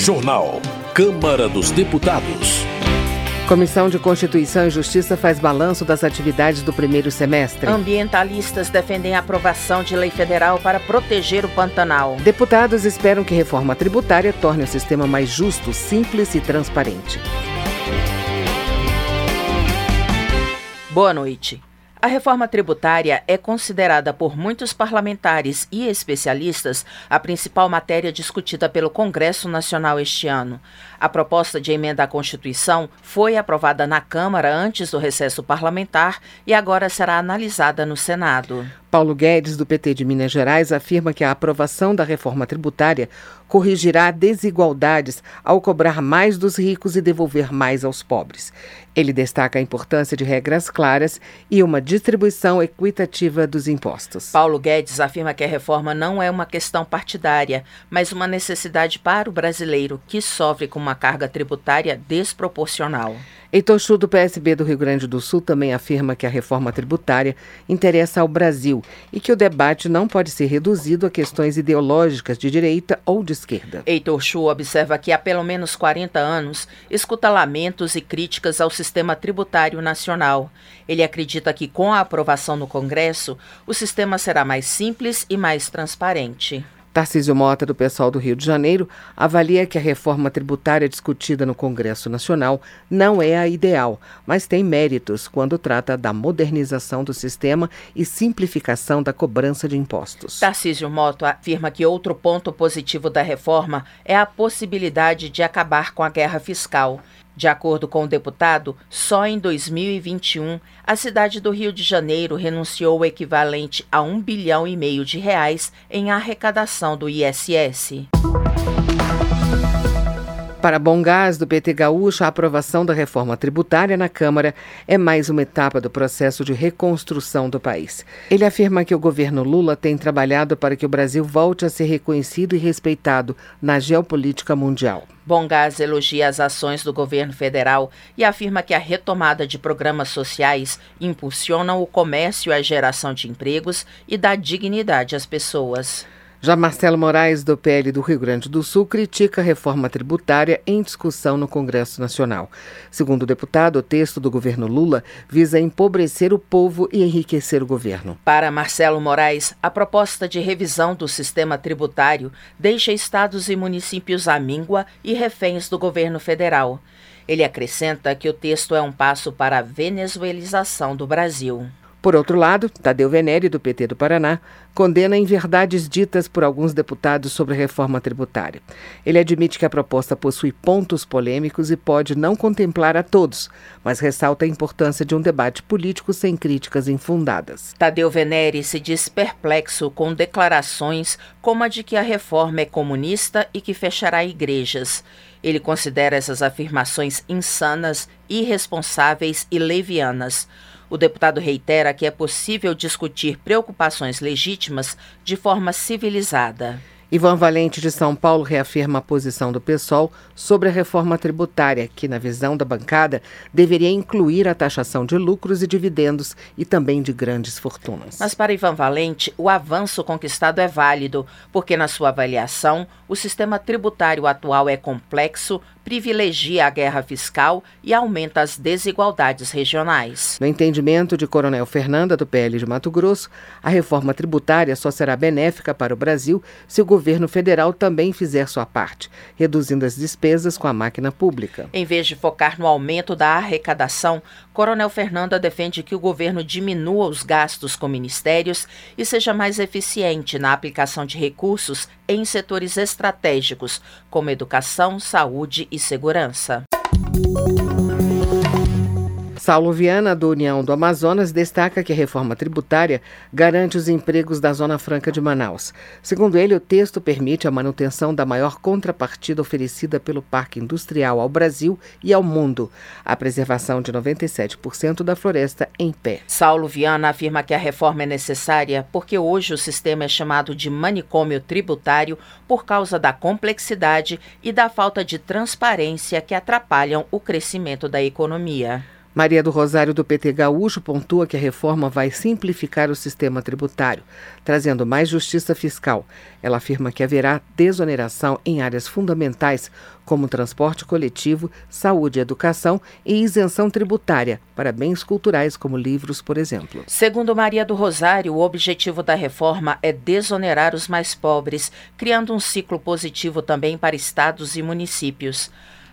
Jornal. Câmara dos Deputados. Comissão de Constituição e Justiça faz balanço das atividades do primeiro semestre. Ambientalistas defendem a aprovação de lei federal para proteger o Pantanal. Deputados esperam que reforma tributária torne o sistema mais justo, simples e transparente. Boa noite. A reforma tributária é considerada por muitos parlamentares e especialistas a principal matéria discutida pelo Congresso Nacional este ano. A proposta de emenda à Constituição foi aprovada na Câmara antes do recesso parlamentar e agora será analisada no Senado. Paulo Guedes, do PT de Minas Gerais, afirma que a aprovação da reforma tributária corrigirá desigualdades ao cobrar mais dos ricos e devolver mais aos pobres. Ele destaca a importância de regras claras e uma distribuição equitativa dos impostos. Paulo Guedes afirma que a reforma não é uma questão partidária, mas uma necessidade para o brasileiro que sofre com uma carga tributária desproporcional. Heitor Chu, do PSB do Rio Grande do Sul, também afirma que a reforma tributária interessa ao Brasil e que o debate não pode ser reduzido a questões ideológicas de direita ou de esquerda. Heitor Chu observa que há pelo menos 40 anos escuta lamentos e críticas ao sistema tributário nacional. Ele acredita que com a aprovação no Congresso, o sistema será mais simples e mais transparente. Tarcísio Mota, do pessoal do Rio de Janeiro, avalia que a reforma tributária discutida no Congresso Nacional não é a ideal, mas tem méritos quando trata da modernização do sistema e simplificação da cobrança de impostos. Tarcísio Mota afirma que outro ponto positivo da reforma é a possibilidade de acabar com a guerra fiscal. De acordo com o deputado, só em 2021 a cidade do Rio de Janeiro renunciou o equivalente a um bilhão e meio de reais em arrecadação do ISS. Para Bom Gás, do PT Gaúcho, a aprovação da reforma tributária na Câmara é mais uma etapa do processo de reconstrução do país. Ele afirma que o governo Lula tem trabalhado para que o Brasil volte a ser reconhecido e respeitado na geopolítica mundial. Bom Gás elogia as ações do governo federal e afirma que a retomada de programas sociais impulsionam o comércio e a geração de empregos e dá dignidade às pessoas. Já Marcelo Moraes, do PL do Rio Grande do Sul, critica a reforma tributária em discussão no Congresso Nacional. Segundo o deputado, o texto do governo Lula visa empobrecer o povo e enriquecer o governo. Para Marcelo Moraes, a proposta de revisão do sistema tributário deixa estados e municípios à míngua e reféns do governo federal. Ele acrescenta que o texto é um passo para a venezuelização do Brasil. Por outro lado, Tadeu Venere, do PT do Paraná, condena inverdades ditas por alguns deputados sobre a reforma tributária. Ele admite que a proposta possui pontos polêmicos e pode não contemplar a todos, mas ressalta a importância de um debate político sem críticas infundadas. Tadeu Venere se diz perplexo com declarações como a de que a reforma é comunista e que fechará igrejas. Ele considera essas afirmações insanas, irresponsáveis e levianas. O deputado reitera que é possível discutir preocupações legítimas de forma civilizada. Ivan Valente de São Paulo reafirma a posição do PSOL sobre a reforma tributária, que, na visão da bancada, deveria incluir a taxação de lucros e dividendos e também de grandes fortunas. Mas para Ivan Valente, o avanço conquistado é válido, porque, na sua avaliação, o sistema tributário atual é complexo, privilegia a guerra fiscal e aumenta as desigualdades regionais. No entendimento de Coronel Fernanda, do PL de Mato Grosso, a reforma tributária só será benéfica para o Brasil se o governo federal também fizer sua parte, reduzindo as despesas com a máquina pública. Em vez de focar no aumento da arrecadação, Coronel Fernanda defende que o governo diminua os gastos com ministérios e seja mais eficiente na aplicação de recursos em setores estratégicos, como educação, saúde e segurança. Saulo Viana, do União do Amazonas, destaca que a reforma tributária garante os empregos da Zona Franca de Manaus. Segundo ele, o texto permite a manutenção da maior contrapartida oferecida pelo Parque Industrial ao Brasil e ao mundo, a preservação de 97% da floresta em pé. Saulo Viana afirma que a reforma é necessária porque hoje o sistema é chamado de manicômio tributário por causa da complexidade e da falta de transparência que atrapalham o crescimento da economia. Maria do Rosário do PT Gaúcho pontua que a reforma vai simplificar o sistema tributário, trazendo mais justiça fiscal. Ela afirma que haverá desoneração em áreas fundamentais, como transporte coletivo, saúde e educação, e isenção tributária para bens culturais, como livros, por exemplo. Segundo Maria do Rosário, o objetivo da reforma é desonerar os mais pobres, criando um ciclo positivo também para estados e municípios.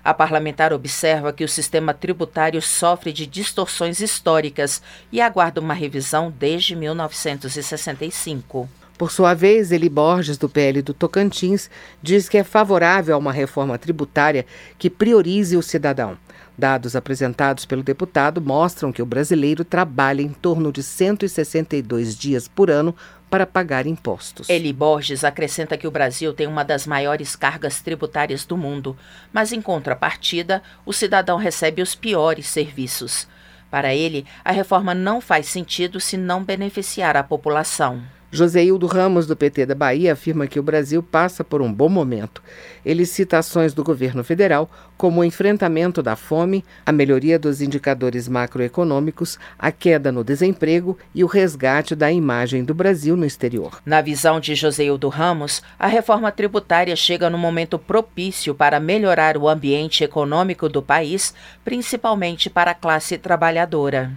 A parlamentar observa que o sistema tributário sofre de distorções históricas e aguarda uma revisão desde 1965. Por sua vez, Eli Borges, do PL do Tocantins, diz que é favorável a uma reforma tributária que priorize o cidadão. Dados apresentados pelo deputado mostram que o brasileiro trabalha em torno de 162 dias por ano para pagar impostos. Eli Borges acrescenta que o Brasil tem uma das maiores cargas tributárias do mundo, mas em contrapartida, o cidadão recebe os piores serviços. Para ele, a reforma não faz sentido se não beneficiar a população. Joseildo Ramos, do PT da Bahia, afirma que o Brasil passa por um bom momento. Ele cita ações do governo federal, como o enfrentamento da fome, a melhoria dos indicadores macroeconômicos, a queda no desemprego e o resgate da imagem do Brasil no exterior. Na visão de Joseildo Ramos, a reforma tributária chega no momento propício para melhorar o ambiente econômico do país, principalmente para a classe trabalhadora.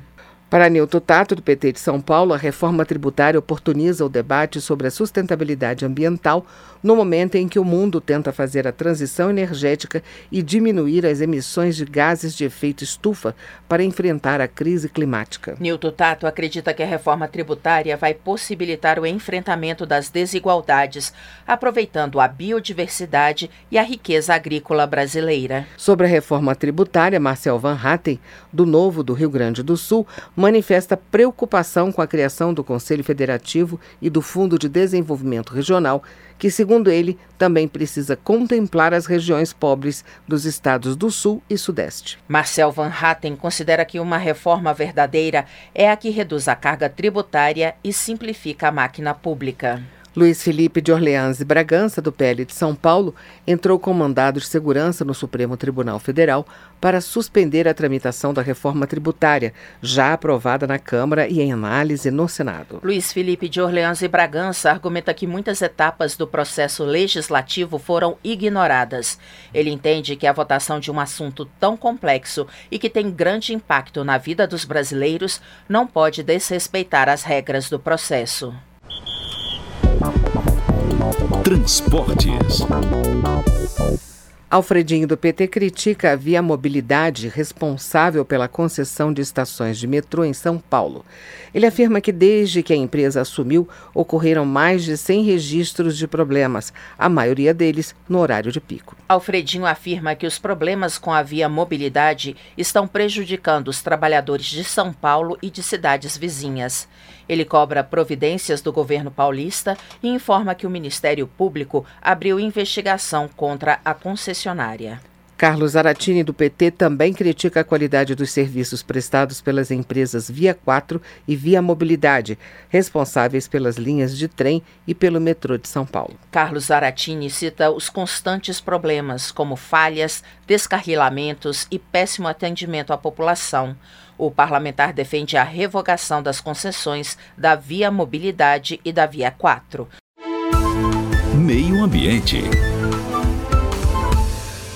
Para Nilton Tato, do PT de São Paulo, a reforma tributária oportuniza o debate sobre a sustentabilidade ambiental no momento em que o mundo tenta fazer a transição energética e diminuir as emissões de gases de efeito estufa para enfrentar a crise climática. Nilton Tato acredita que a reforma tributária vai possibilitar o enfrentamento das desigualdades, aproveitando a biodiversidade e a riqueza agrícola brasileira. Sobre a reforma tributária, Marcel Van Hatten, do Novo do Rio Grande do Sul, manifesta preocupação com a criação do Conselho Federativo e do Fundo de Desenvolvimento Regional, que, segundo ele, também precisa contemplar as regiões pobres dos estados do Sul e Sudeste. Marcel Van Hatten considera que uma reforma verdadeira é a que reduz a carga tributária e simplifica a máquina pública. Luiz Felipe de Orleans e Bragança, do PL de São Paulo, entrou com mandado de segurança no Supremo Tribunal Federal para suspender a tramitação da reforma tributária, já aprovada na Câmara e em análise no Senado. Luiz Felipe de Orleans e Bragança argumenta que muitas etapas do processo legislativo foram ignoradas. Ele entende que a votação de um assunto tão complexo e que tem grande impacto na vida dos brasileiros não pode desrespeitar as regras do processo. Transportes. Alfredinho do PT critica a Via Mobilidade, responsável pela concessão de estações de metrô em São Paulo. Ele afirma que desde que a empresa assumiu, ocorreram mais de 100 registros de problemas, a maioria deles no horário de pico. Alfredinho afirma que os problemas com a Via Mobilidade estão prejudicando os trabalhadores de São Paulo e de cidades vizinhas. Ele cobra providências do governo paulista e informa que o Ministério Público abriu investigação contra a concessionária. Carlos Aratini, do PT, também critica a qualidade dos serviços prestados pelas empresas Via 4 e Via Mobilidade, responsáveis pelas linhas de trem e pelo metrô de São Paulo. Carlos Aratini cita os constantes problemas, como falhas, descarrilamentos e péssimo atendimento à população. O parlamentar defende a revogação das concessões da Via Mobilidade e da Via 4. Meio Ambiente.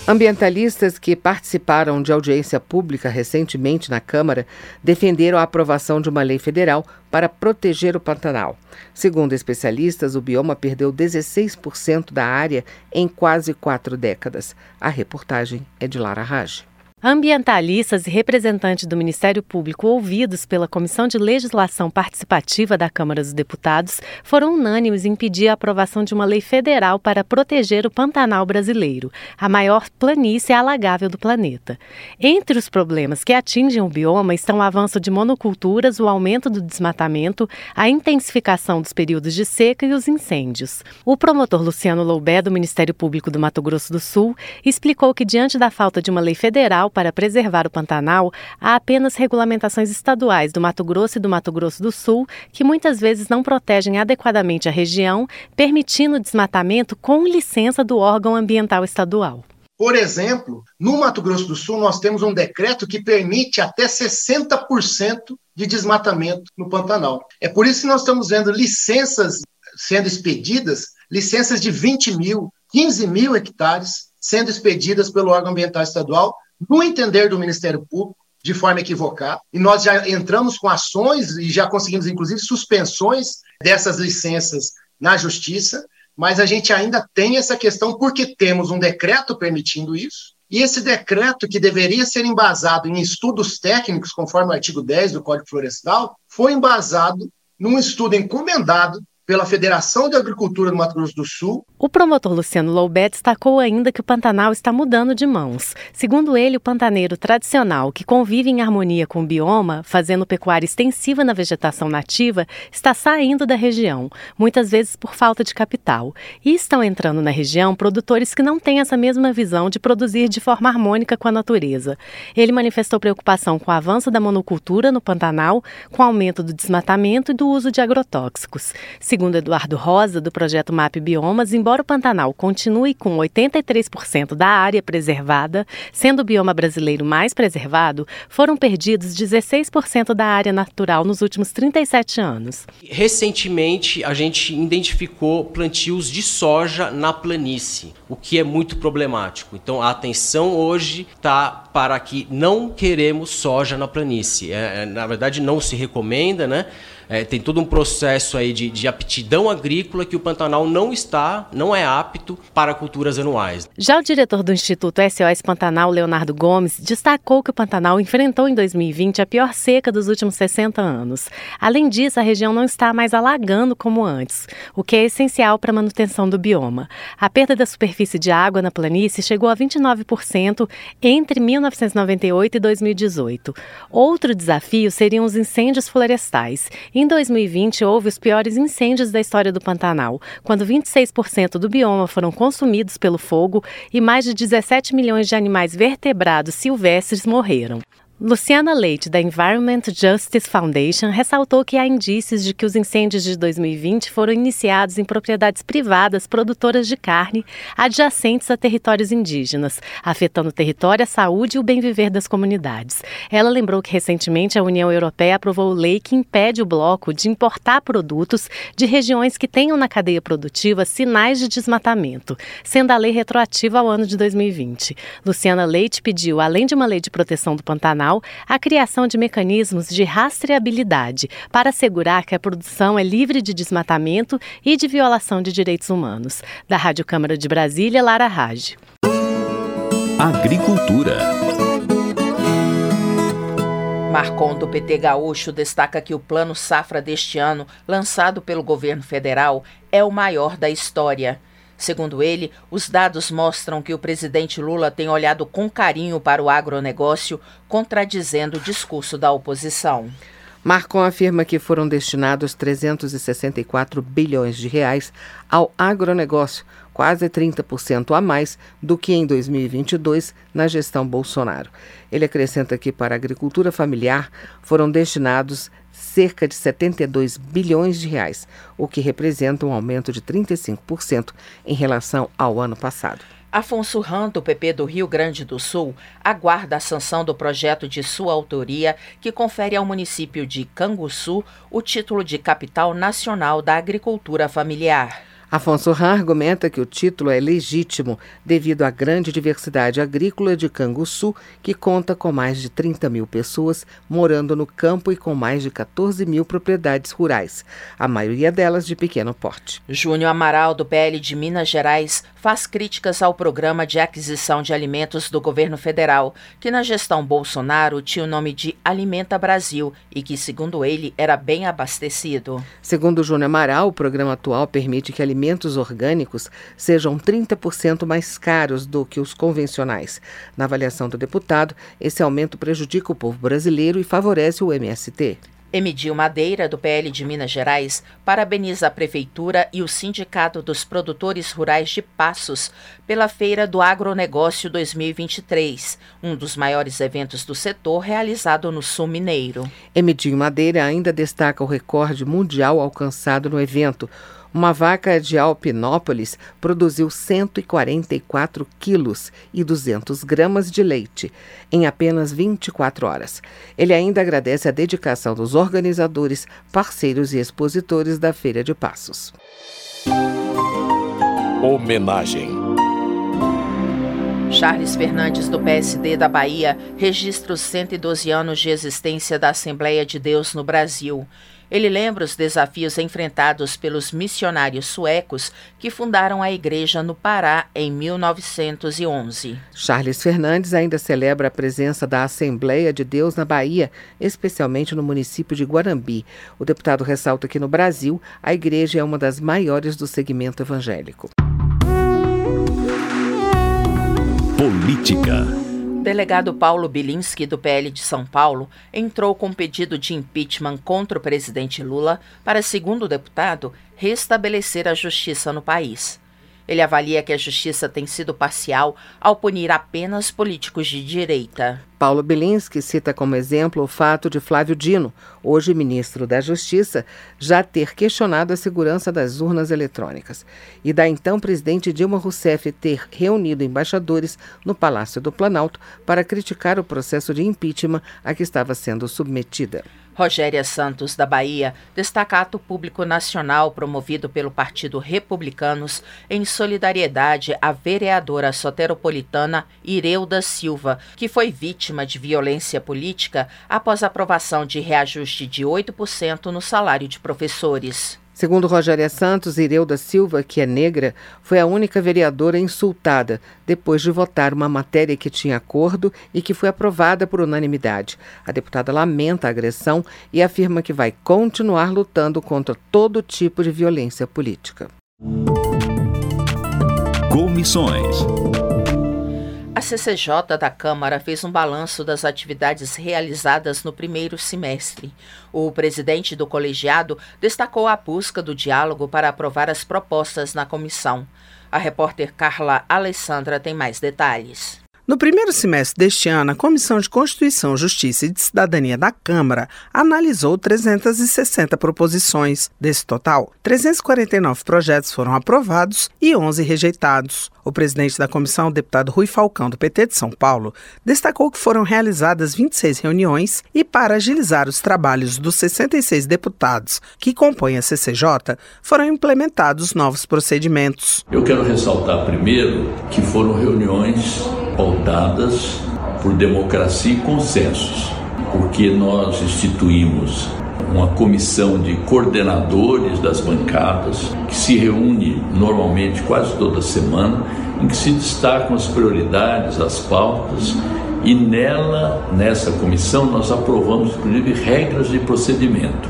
Ambientalistas que participaram de audiência pública recentemente na Câmara defenderam a aprovação de uma lei federal para proteger o Pantanal. Segundo especialistas, o bioma perdeu 16% da área em quase quatro décadas. A reportagem é de Lara Raj. Ambientalistas e representantes do Ministério Público ouvidos pela Comissão de Legislação Participativa da Câmara dos Deputados foram unânimes em pedir a aprovação de uma lei federal para proteger o Pantanal brasileiro, a maior planície alagável do planeta. Entre os problemas que atingem o bioma estão o avanço de monoculturas, o aumento do desmatamento, a intensificação dos períodos de seca e os incêndios. O promotor Luciano Loubé, do Ministério Público do Mato Grosso do Sul, explicou que, diante da falta de uma lei federal para preservar o Pantanal, há apenas regulamentações estaduais do Mato Grosso e do Mato Grosso do Sul que muitas vezes não protegem adequadamente a região, permitindo o desmatamento com licença do órgão ambiental estadual. Por exemplo, no Mato Grosso do Sul, nós temos um decreto que permite até 60% de desmatamento no Pantanal. É por isso que nós estamos vendo licenças sendo expedidas, licenças de 20 mil, 15 mil hectares sendo expedidas pelo órgão ambiental estadual, no entender do Ministério Público, de forma equivocada. E nós já entramos com ações e já conseguimos, inclusive, suspensões dessas licenças na Justiça, mas a gente ainda tem essa questão porque temos um decreto permitindo isso, e esse decreto, que deveria ser embasado em estudos técnicos, conforme o artigo 10 do Código Florestal, foi embasado num estudo encomendado pela Federação de Agricultura do Mato Grosso do Sul. O promotor Luciano Loubet destacou ainda que o Pantanal está mudando de mãos. Segundo ele, o pantaneiro tradicional, que convive em harmonia com o bioma, fazendo pecuária extensiva na vegetação nativa, está saindo da região, muitas vezes por falta de capital. E estão entrando na região produtores que não têm essa mesma visão de produzir de forma harmônica com a natureza. Ele manifestou preocupação com o avanço da monocultura no Pantanal, com o aumento do desmatamento e do uso de agrotóxicos. Segundo Eduardo Rosa, do projeto MAP Biomas, embora o Pantanal continue com 83% da área preservada, sendo o bioma brasileiro mais preservado, foram perdidos 16% da área natural nos últimos 37 anos. Recentemente, a gente identificou plantios de soja na planície, o que é muito problemático. Então, a atenção hoje está para que não queremos soja na planície. É, é na verdade, não se recomenda, né? É, tem todo um processo aí de, de aptidão agrícola que o Pantanal não está, não é apto para culturas anuais. Já o diretor do Instituto SOS Pantanal, Leonardo Gomes, destacou que o Pantanal enfrentou em 2020 a pior seca dos últimos 60 anos. Além disso, a região não está mais alagando como antes, o que é essencial para a manutenção do bioma. A perda da superfície de água na planície chegou a 29% entre 1998 e 2018. Outro desafio seriam os incêndios florestais. Em 2020, houve os piores incêndios da história do Pantanal, quando 26% do bioma foram consumidos pelo fogo e mais de 17 milhões de animais vertebrados silvestres morreram. Luciana Leite, da Environment Justice Foundation, ressaltou que há indícios de que os incêndios de 2020 foram iniciados em propriedades privadas produtoras de carne adjacentes a territórios indígenas, afetando o território, a saúde e o bem-viver das comunidades. Ela lembrou que recentemente a União Europeia aprovou lei que impede o bloco de importar produtos de regiões que tenham na cadeia produtiva sinais de desmatamento, sendo a lei retroativa ao ano de 2020. Luciana Leite pediu, além de uma lei de proteção do Pantanal, Nacional a criação de mecanismos de rastreabilidade para assegurar que a produção é livre de desmatamento e de violação de direitos humanos. Da Rádio Câmara de Brasília, Lara Raj. Agricultura. Marcon do PT Gaúcho destaca que o plano safra deste ano, lançado pelo governo federal, é o maior da história. Segundo ele, os dados mostram que o presidente Lula tem olhado com carinho para o agronegócio, contradizendo o discurso da oposição. Marcon afirma que foram destinados 364 bilhões de reais ao agronegócio, quase 30% a mais do que em 2022 na gestão Bolsonaro. Ele acrescenta que para a agricultura familiar foram destinados cerca de 72 bilhões de reais, o que representa um aumento de 35% em relação ao ano passado. Afonso Ram, do PP do Rio Grande do Sul, aguarda a sanção do projeto de sua autoria que confere ao município de Canguçu o título de Capital Nacional da Agricultura Familiar. Afonso Ram argumenta que o título é legítimo devido à grande diversidade agrícola de Canguçu, que conta com mais de 30 mil pessoas morando no campo e com mais de 14 mil propriedades rurais, a maioria delas de pequeno porte. Júnior Amaral, do PL de Minas Gerais, faz críticas ao programa de aquisição de alimentos do governo federal, que na gestão Bolsonaro tinha o nome de Alimenta Brasil e que, segundo ele, era bem abastecido. Segundo Júnior Amaral, o programa atual permite que alimentos alimentos orgânicos sejam 30% mais caros do que os convencionais. Na avaliação do deputado, esse aumento prejudica o povo brasileiro e favorece o MST. Emidil Madeira, do PL de Minas Gerais, parabeniza a Prefeitura e o Sindicato dos Produtores Rurais de Passos pela Feira do Agronegócio 2023, um dos maiores eventos do setor realizado no Sul Mineiro. Emidil Madeira ainda destaca o recorde mundial alcançado no evento Uma vaca de Alpinópolis produziu 144 quilos e 200 gramas de leite em apenas 24 horas. Ele ainda agradece a dedicação dos organizadores, parceiros e expositores da Feira de Passos. Homenagem. Charles Fernandes, do PSD da Bahia, registra os 112 anos de existência da Assembleia de Deus no Brasil. Ele lembra os desafios enfrentados pelos missionários suecos que fundaram a igreja no Pará em 1911. Charles Fernandes ainda celebra a presença da Assembleia de Deus na Bahia, especialmente no município de Guarambi. O deputado ressalta que no Brasil a igreja é uma das maiores do segmento evangélico. Política delegado Paulo Bilinski, do PL de São Paulo, entrou com pedido de impeachment contra o presidente Lula para, segundo o deputado, restabelecer a justiça no país. Ele avalia que a justiça tem sido parcial ao punir apenas políticos de direita. Paulo Bilinski cita como exemplo o fato de Flávio Dino, hoje ministro da Justiça, já ter questionado a segurança das urnas eletrônicas e da então presidente Dilma Rousseff ter reunido embaixadores no Palácio do Planalto para criticar o processo de impeachment a que estava sendo submetida. Rogéria Santos, da Bahia, destaca ato público nacional promovido pelo Partido Republicanos em solidariedade à vereadora soteropolitana Ireuda Silva, que foi vítima de violência política após aprovação de reajuste de 8% no salário de professores. Segundo Rogéria Santos, Ireuda Silva, que é negra, foi a única vereadora insultada depois de votar uma matéria que tinha acordo e que foi aprovada por unanimidade. A deputada lamenta a agressão e afirma que vai continuar lutando contra todo tipo de violência política. Comissões. A CCJ da Câmara fez um balanço das atividades realizadas no primeiro semestre. O presidente do colegiado destacou a busca do diálogo para aprovar as propostas na comissão. A repórter Carla Alessandra tem mais detalhes. No primeiro semestre deste ano, a Comissão de Constituição, Justiça e de Cidadania da Câmara analisou 360 proposições. Desse total, 349 projetos foram aprovados e 11 rejeitados. O presidente da comissão, deputado Rui Falcão, do PT de São Paulo, destacou que foram realizadas 26 reuniões e, para agilizar os trabalhos dos 66 deputados que compõem a CCJ, foram implementados novos procedimentos. Eu quero ressaltar primeiro que foram reuniões pautadas por democracia e consensos, porque nós instituímos uma comissão de coordenadores das bancadas que se reúne normalmente quase toda semana, em que se destacam as prioridades, as pautas, e nela, nessa comissão, nós aprovamos inclusive regras de procedimento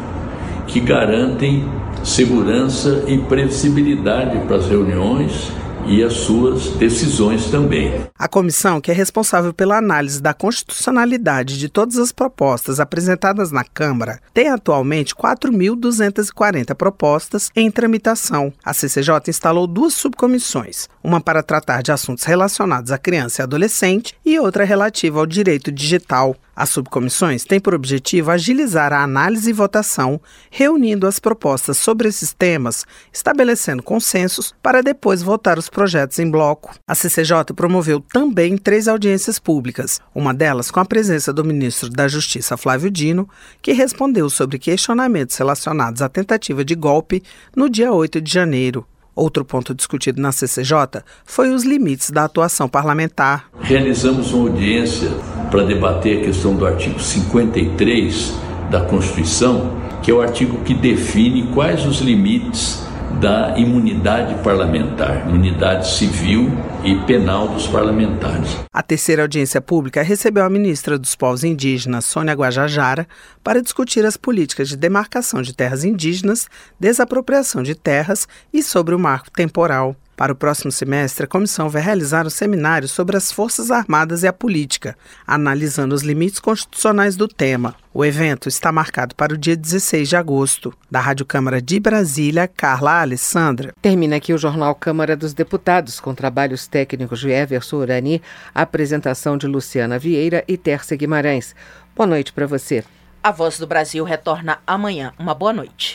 que garantem segurança e previsibilidade para as reuniões e as suas decisões também. A comissão, que é responsável pela análise da constitucionalidade de todas as propostas apresentadas na Câmara, tem atualmente 4.240 propostas em tramitação. A CCJ instalou duas subcomissões, uma para tratar de assuntos relacionados à criança e adolescente e outra relativa ao direito digital. As subcomissões têm por objetivo agilizar a análise e votação, reunindo as propostas sobre esses temas, estabelecendo consensos para depois votar os projetos em bloco. A CCJ promoveu também três audiências públicas, uma delas com a presença do ministro da Justiça Flávio Dino, que respondeu sobre questionamentos relacionados à tentativa de golpe no dia 8 de janeiro. Outro ponto discutido na CCJ foi os limites da atuação parlamentar. Realizamos uma audiência para debater a questão do artigo 53 da Constituição, que é o artigo que define quais os limites da imunidade parlamentar, imunidade civil e penal dos parlamentares. A terceira audiência pública recebeu a ministra dos Povos Indígenas, Sônia Guajajara, para discutir as políticas de demarcação de terras indígenas, desapropriação de terras e sobre o marco temporal. Para o próximo semestre, a comissão vai realizar um seminário sobre as Forças Armadas e a política, analisando os limites constitucionais do tema. O evento está marcado para o dia 16 de agosto. Da Rádio Câmara de Brasília, Carla Alessandra. Termina aqui o Jornal Câmara dos Deputados, com trabalhos técnicos de Everson Urani, apresentação de Luciana Vieira e Terça Guimarães. Boa noite para você. A Voz do Brasil retorna amanhã. Uma boa noite.